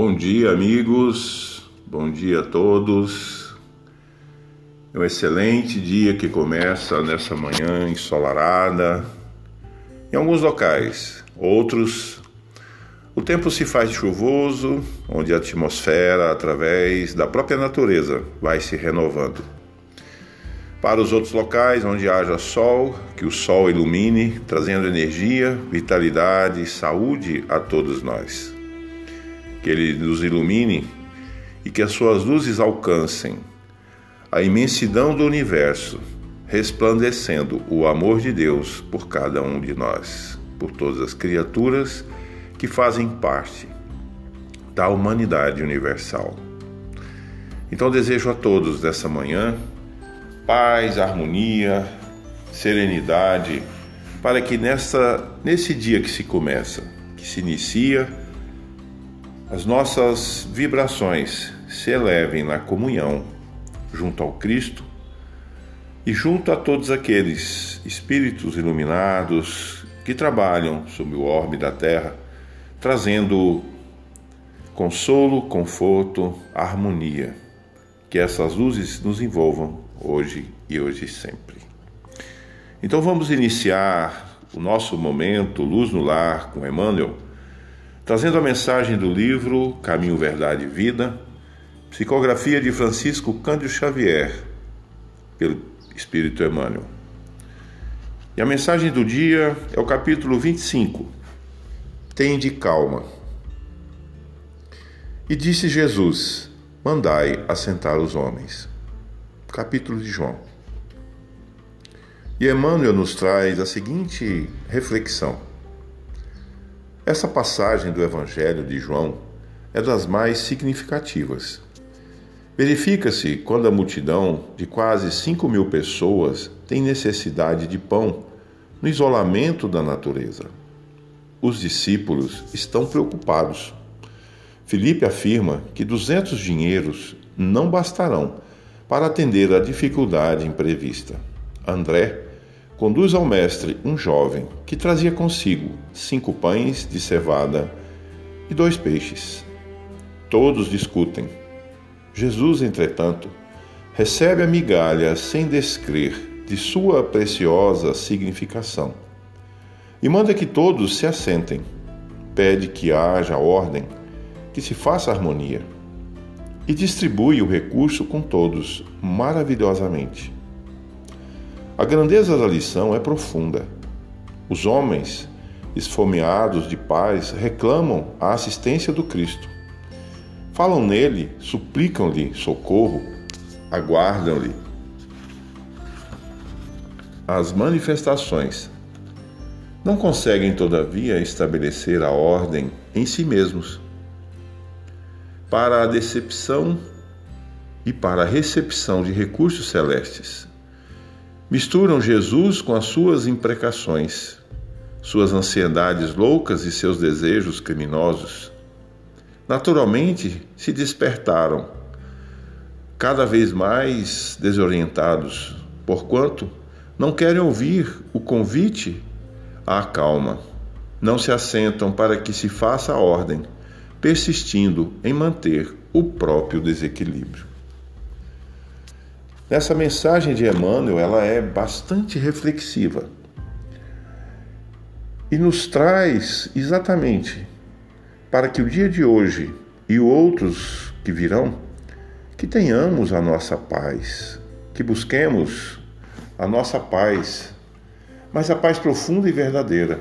Bom dia, amigos. Bom dia a todos. É um excelente dia que começa nessa manhã ensolarada. Em alguns locais, outros, o tempo se faz chuvoso, onde a atmosfera, através da própria natureza, vai se renovando. Para os outros locais onde haja sol, que o sol ilumine, trazendo energia, vitalidade e saúde a todos nós que Ele nos ilumine e que as suas luzes alcancem a imensidão do universo, resplandecendo o amor de Deus por cada um de nós, por todas as criaturas que fazem parte da humanidade universal. Então desejo a todos dessa manhã paz, harmonia, serenidade, para que nessa nesse dia que se começa, que se inicia, as nossas vibrações se elevem na comunhão junto ao Cristo e junto a todos aqueles espíritos iluminados que trabalham sob o orbe da terra, trazendo consolo, conforto, harmonia. Que essas luzes nos envolvam hoje e hoje sempre. Então vamos iniciar o nosso momento Luz no Lar com Emmanuel trazendo a mensagem do livro Caminho, Verdade e Vida, psicografia de Francisco Cândido Xavier, pelo Espírito Emmanuel. E a mensagem do dia é o capítulo 25. de calma. E disse Jesus: Mandai assentar os homens. Capítulo de João. E Emmanuel nos traz a seguinte reflexão. Essa passagem do Evangelho de João é das mais significativas. Verifica-se quando a multidão de quase 5 mil pessoas tem necessidade de pão no isolamento da natureza. Os discípulos estão preocupados. Felipe afirma que 200 dinheiros não bastarão para atender à dificuldade imprevista. André conduz ao mestre um jovem que trazia consigo cinco pães de cevada e dois peixes. Todos discutem. Jesus, entretanto, recebe a migalha sem descrer de sua preciosa significação e manda que todos se assentem. Pede que haja ordem, que se faça harmonia e distribui o recurso com todos maravilhosamente. A grandeza da lição é profunda. Os homens, esfomeados de paz, reclamam a assistência do Cristo. Falam nele, suplicam-lhe socorro, aguardam-lhe as manifestações. Não conseguem, todavia, estabelecer a ordem em si mesmos. Para a decepção e para a recepção de recursos celestes, misturam Jesus com as suas imprecações, suas ansiedades loucas e seus desejos criminosos. Naturalmente se despertaram, cada vez mais desorientados, porquanto não querem ouvir o convite à calma. Não se assentam para que se faça a ordem, persistindo em manter o próprio desequilíbrio. Essa mensagem de Emmanuel, ela é bastante reflexiva e nos traz exatamente para que o dia de hoje e outros que virão, que tenhamos a nossa paz, que busquemos a nossa paz, mas a paz profunda e verdadeira,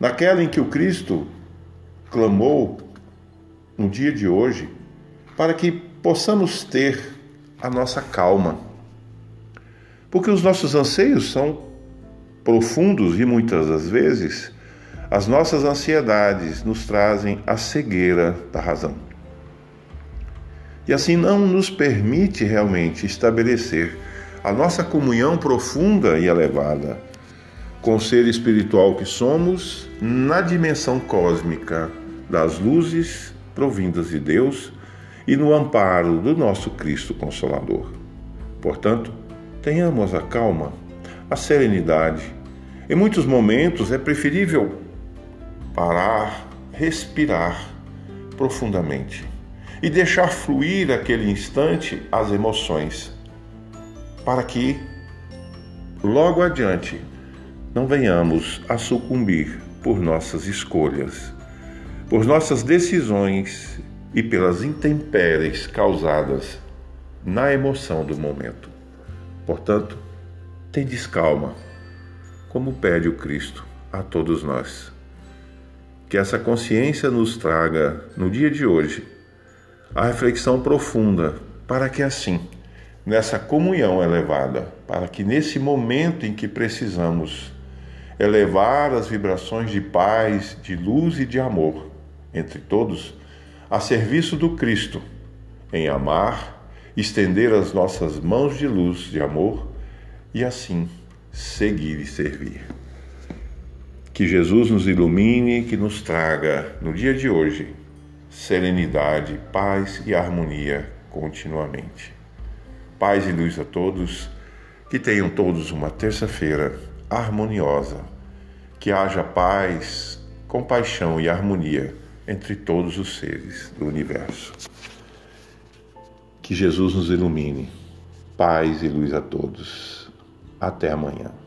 naquela em que o Cristo clamou no dia de hoje, para que possamos ter a nossa calma. Porque os nossos anseios são profundos e muitas das vezes as nossas ansiedades nos trazem a cegueira da razão. E assim não nos permite realmente estabelecer a nossa comunhão profunda e elevada com o ser espiritual que somos na dimensão cósmica das luzes provindas de Deus e no amparo do nosso Cristo Consolador. Portanto, tenhamos a calma, a serenidade. Em muitos momentos é preferível parar, respirar, profundamente e deixar fluir aquele instante as emoções, para que logo adiante não venhamos a sucumbir por nossas escolhas, por nossas decisões e pelas intempéries causadas na emoção do momento. Portanto, tendes calma, como pede o Cristo a todos nós. Que essa consciência nos traga, no dia de hoje, a reflexão profunda, para que assim, nessa comunhão elevada, para que nesse momento em que precisamos elevar as vibrações de paz, de luz e de amor entre todos, a serviço do Cristo, em amar, estender as nossas mãos de luz, de amor e assim seguir e servir. Que Jesus nos ilumine, que nos traga no dia de hoje serenidade, paz e harmonia continuamente. Paz e luz a todos, que tenham todos uma terça-feira harmoniosa, que haja paz, compaixão e harmonia entre todos os seres do universo. Que Jesus nos ilumine. Paz e luz a todos. Até amanhã.